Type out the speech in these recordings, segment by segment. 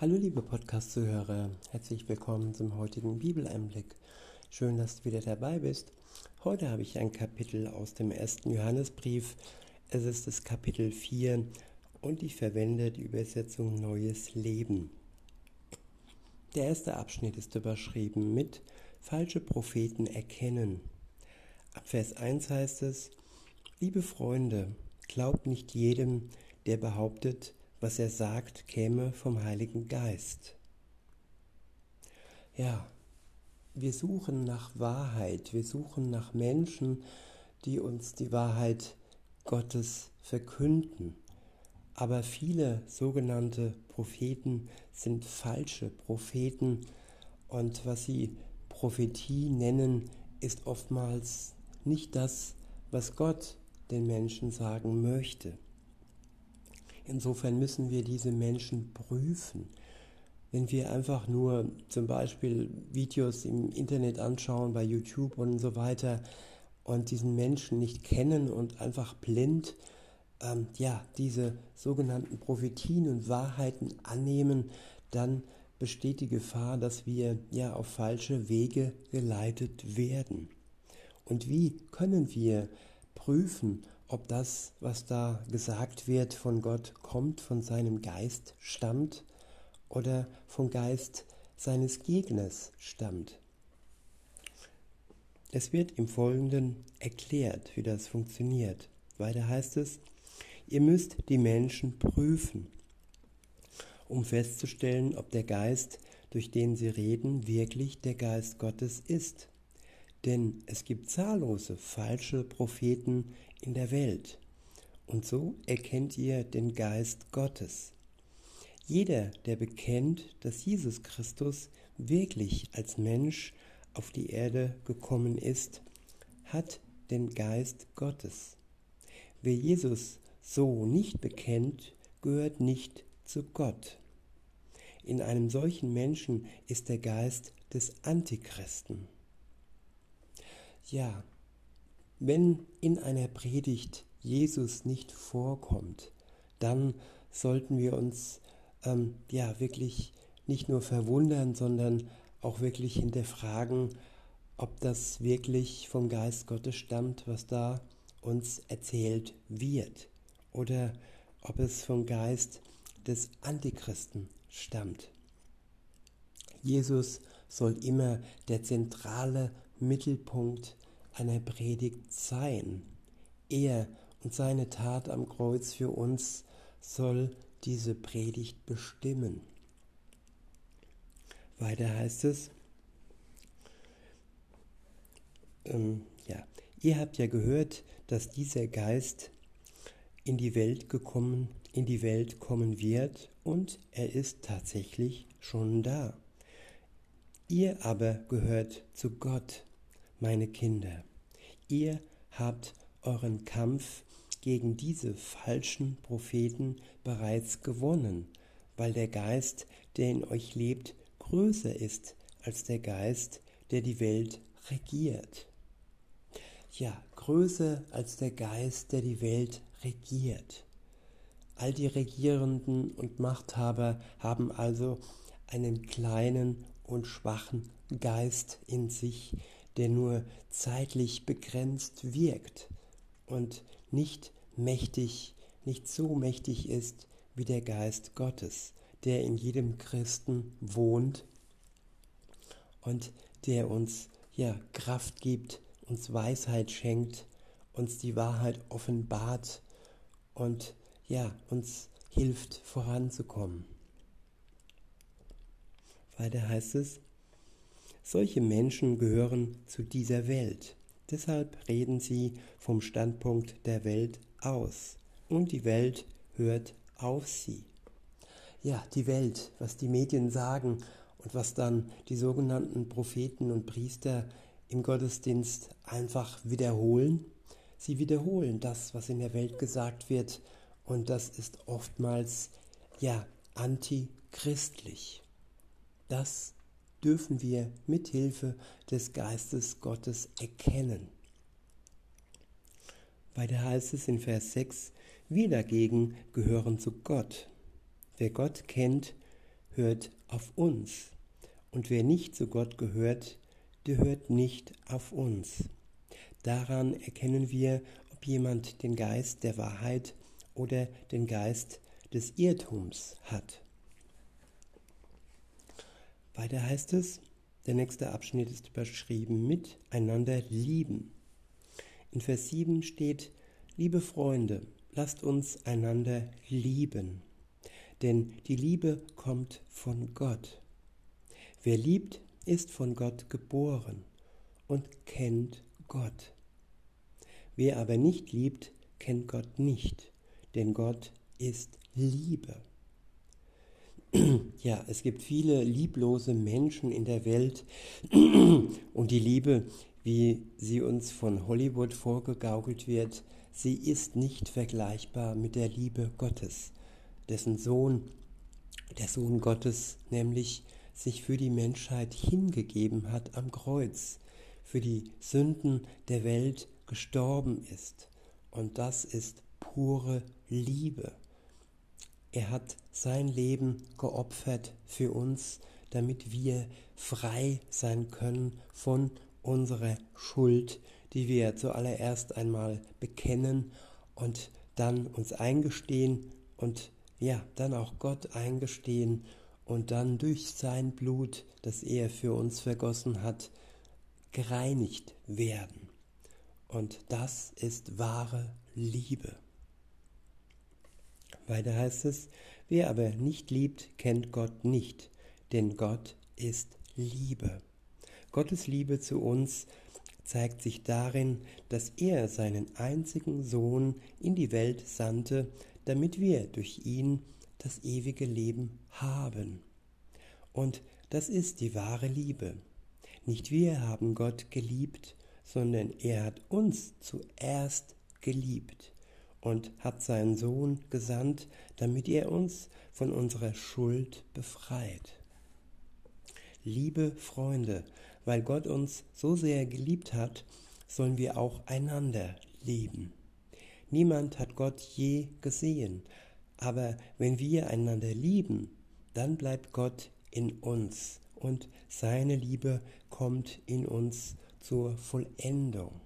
Hallo liebe Podcast-Zuhörer, herzlich willkommen zum heutigen Bibeleinblick. Schön, dass du wieder dabei bist. Heute habe ich ein Kapitel aus dem ersten Johannesbrief. Es ist das Kapitel 4 und ich verwende die Übersetzung Neues Leben. Der erste Abschnitt ist überschrieben mit Falsche Propheten erkennen. Ab Vers 1 heißt es, Liebe Freunde, glaubt nicht jedem, der behauptet, was er sagt, käme vom Heiligen Geist. Ja, wir suchen nach Wahrheit, wir suchen nach Menschen, die uns die Wahrheit Gottes verkünden. Aber viele sogenannte Propheten sind falsche Propheten und was sie Prophetie nennen, ist oftmals nicht das, was Gott den Menschen sagen möchte. Insofern müssen wir diese Menschen prüfen. Wenn wir einfach nur zum Beispiel Videos im Internet anschauen, bei YouTube und so weiter, und diesen Menschen nicht kennen und einfach blind, ähm, ja, diese sogenannten Prophetien und Wahrheiten annehmen, dann besteht die Gefahr, dass wir ja auf falsche Wege geleitet werden. Und wie können wir prüfen, ob das, was da gesagt wird von Gott, kommt, von seinem Geist stammt oder vom Geist seines Gegners stammt. Es wird im Folgenden erklärt, wie das funktioniert. Weiter heißt es, ihr müsst die Menschen prüfen, um festzustellen, ob der Geist, durch den sie reden, wirklich der Geist Gottes ist. Denn es gibt zahllose falsche Propheten in der Welt. Und so erkennt ihr den Geist Gottes. Jeder, der bekennt, dass Jesus Christus wirklich als Mensch auf die Erde gekommen ist, hat den Geist Gottes. Wer Jesus so nicht bekennt, gehört nicht zu Gott. In einem solchen Menschen ist der Geist des Antichristen. Ja, wenn in einer Predigt Jesus nicht vorkommt, dann sollten wir uns ähm, ja wirklich nicht nur verwundern, sondern auch wirklich hinterfragen, ob das wirklich vom Geist Gottes stammt, was da uns erzählt wird, oder ob es vom Geist des Antichristen stammt. Jesus soll immer der zentrale Mittelpunkt einer Predigt sein. Er und seine Tat am Kreuz für uns soll diese Predigt bestimmen. Weiter heißt es, ähm, ja, ihr habt ja gehört, dass dieser Geist in die Welt gekommen, in die Welt kommen wird und er ist tatsächlich schon da. Ihr aber gehört zu Gott meine Kinder, ihr habt euren Kampf gegen diese falschen Propheten bereits gewonnen, weil der Geist, der in euch lebt, größer ist als der Geist, der die Welt regiert. Ja, größer als der Geist, der die Welt regiert. All die Regierenden und Machthaber haben also einen kleinen und schwachen Geist in sich, der nur zeitlich begrenzt wirkt und nicht mächtig, nicht so mächtig ist wie der Geist Gottes, der in jedem Christen wohnt und der uns ja Kraft gibt, uns Weisheit schenkt, uns die Wahrheit offenbart und ja, uns hilft voranzukommen. Weiter heißt es, solche Menschen gehören zu dieser Welt. Deshalb reden sie vom Standpunkt der Welt aus. Und die Welt hört auf sie. Ja, die Welt, was die Medien sagen und was dann die sogenannten Propheten und Priester im Gottesdienst einfach wiederholen. Sie wiederholen das, was in der Welt gesagt wird und das ist oftmals ja antichristlich. Das dürfen wir mit Hilfe des Geistes Gottes erkennen. Weiter heißt es in Vers 6, wir dagegen gehören zu Gott. Wer Gott kennt, hört auf uns. Und wer nicht zu Gott gehört, der hört nicht auf uns. Daran erkennen wir, ob jemand den Geist der Wahrheit oder den Geist des Irrtums hat. Weiter heißt es, der nächste Abschnitt ist überschrieben mit einander lieben. In Vers 7 steht, liebe Freunde, lasst uns einander lieben, denn die Liebe kommt von Gott. Wer liebt, ist von Gott geboren und kennt Gott. Wer aber nicht liebt, kennt Gott nicht, denn Gott ist Liebe. Ja, es gibt viele lieblose Menschen in der Welt und die Liebe, wie sie uns von Hollywood vorgegaukelt wird, sie ist nicht vergleichbar mit der Liebe Gottes, dessen Sohn, der Sohn Gottes, nämlich sich für die Menschheit hingegeben hat am Kreuz, für die Sünden der Welt gestorben ist. Und das ist pure Liebe. Er hat sein Leben geopfert für uns, damit wir frei sein können von unserer Schuld, die wir zuallererst einmal bekennen und dann uns eingestehen und ja, dann auch Gott eingestehen und dann durch sein Blut, das er für uns vergossen hat, gereinigt werden. Und das ist wahre Liebe. Weiter heißt es, wer aber nicht liebt, kennt Gott nicht, denn Gott ist Liebe. Gottes Liebe zu uns zeigt sich darin, dass er seinen einzigen Sohn in die Welt sandte, damit wir durch ihn das ewige Leben haben. Und das ist die wahre Liebe. Nicht wir haben Gott geliebt, sondern er hat uns zuerst geliebt und hat seinen Sohn gesandt, damit er uns von unserer Schuld befreit. Liebe Freunde, weil Gott uns so sehr geliebt hat, sollen wir auch einander lieben. Niemand hat Gott je gesehen, aber wenn wir einander lieben, dann bleibt Gott in uns und seine Liebe kommt in uns zur Vollendung.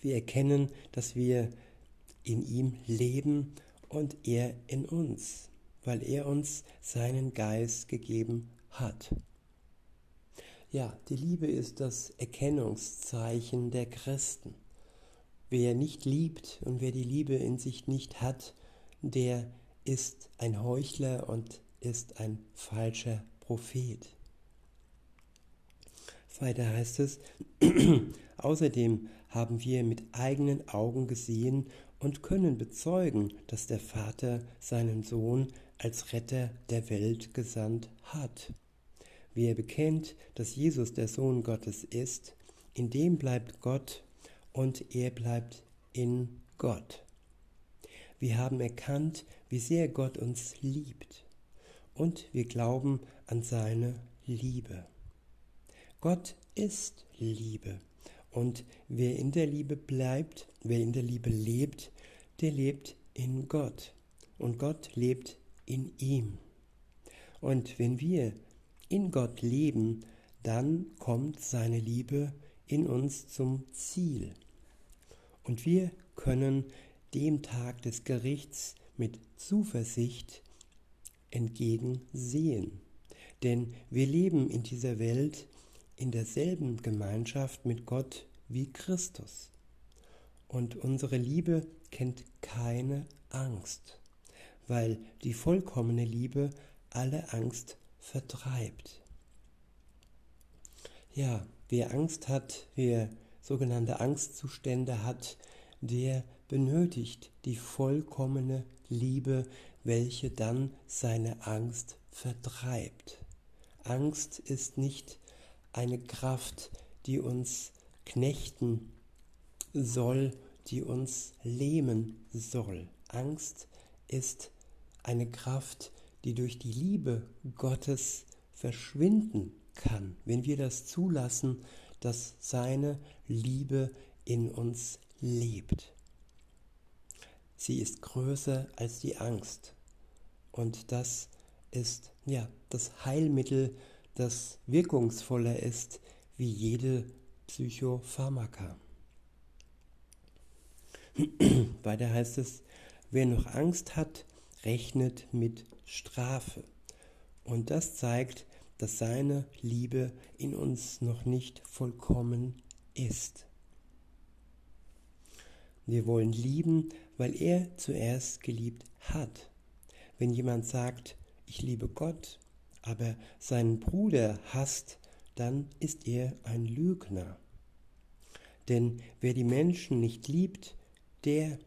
Wir erkennen, dass wir in ihm leben und er in uns, weil er uns seinen Geist gegeben hat. Ja, die Liebe ist das Erkennungszeichen der Christen. Wer nicht liebt und wer die Liebe in sich nicht hat, der ist ein Heuchler und ist ein falscher Prophet. Weiter heißt es, außerdem haben wir mit eigenen Augen gesehen und können bezeugen, dass der Vater seinen Sohn als Retter der Welt gesandt hat. Wer bekennt, dass Jesus der Sohn Gottes ist, in dem bleibt Gott und er bleibt in Gott. Wir haben erkannt, wie sehr Gott uns liebt und wir glauben an seine Liebe. Gott ist Liebe und wer in der Liebe bleibt, wer in der Liebe lebt, der lebt in Gott und Gott lebt in ihm. Und wenn wir in Gott leben, dann kommt seine Liebe in uns zum Ziel. Und wir können dem Tag des Gerichts mit Zuversicht entgegensehen. Denn wir leben in dieser Welt in derselben Gemeinschaft mit Gott wie Christus. Und unsere Liebe kennt keine Angst, weil die vollkommene Liebe alle Angst vertreibt. Ja, wer Angst hat, wer sogenannte Angstzustände hat, der benötigt die vollkommene Liebe, welche dann seine Angst vertreibt. Angst ist nicht eine Kraft, die uns knechten soll, die uns lähmen soll. Angst ist eine Kraft, die durch die Liebe Gottes verschwinden kann, wenn wir das zulassen, dass seine Liebe in uns lebt. Sie ist größer als die Angst und das ist ja das Heilmittel, das wirkungsvoller ist wie jede Psychopharmaka. Weiter heißt es, wer noch Angst hat, rechnet mit Strafe. Und das zeigt, dass seine Liebe in uns noch nicht vollkommen ist. Wir wollen lieben, weil er zuerst geliebt hat. Wenn jemand sagt, ich liebe Gott, aber seinen Bruder hasst, dann ist er ein Lügner. Denn wer die Menschen nicht liebt, der,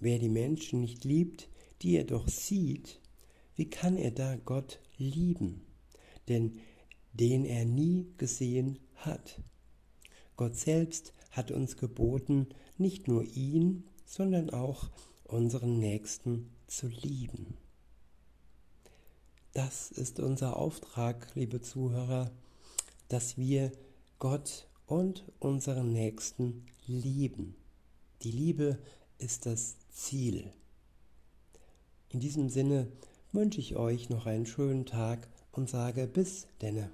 wer die Menschen nicht liebt, die er doch sieht, wie kann er da Gott lieben? Denn den er nie gesehen hat. Gott selbst hat uns geboten, nicht nur ihn, sondern auch unseren Nächsten zu lieben. Das ist unser Auftrag, liebe Zuhörer, dass wir Gott und unseren Nächsten lieben. Die Liebe ist das Ziel. In diesem Sinne wünsche ich euch noch einen schönen Tag und sage bis denne.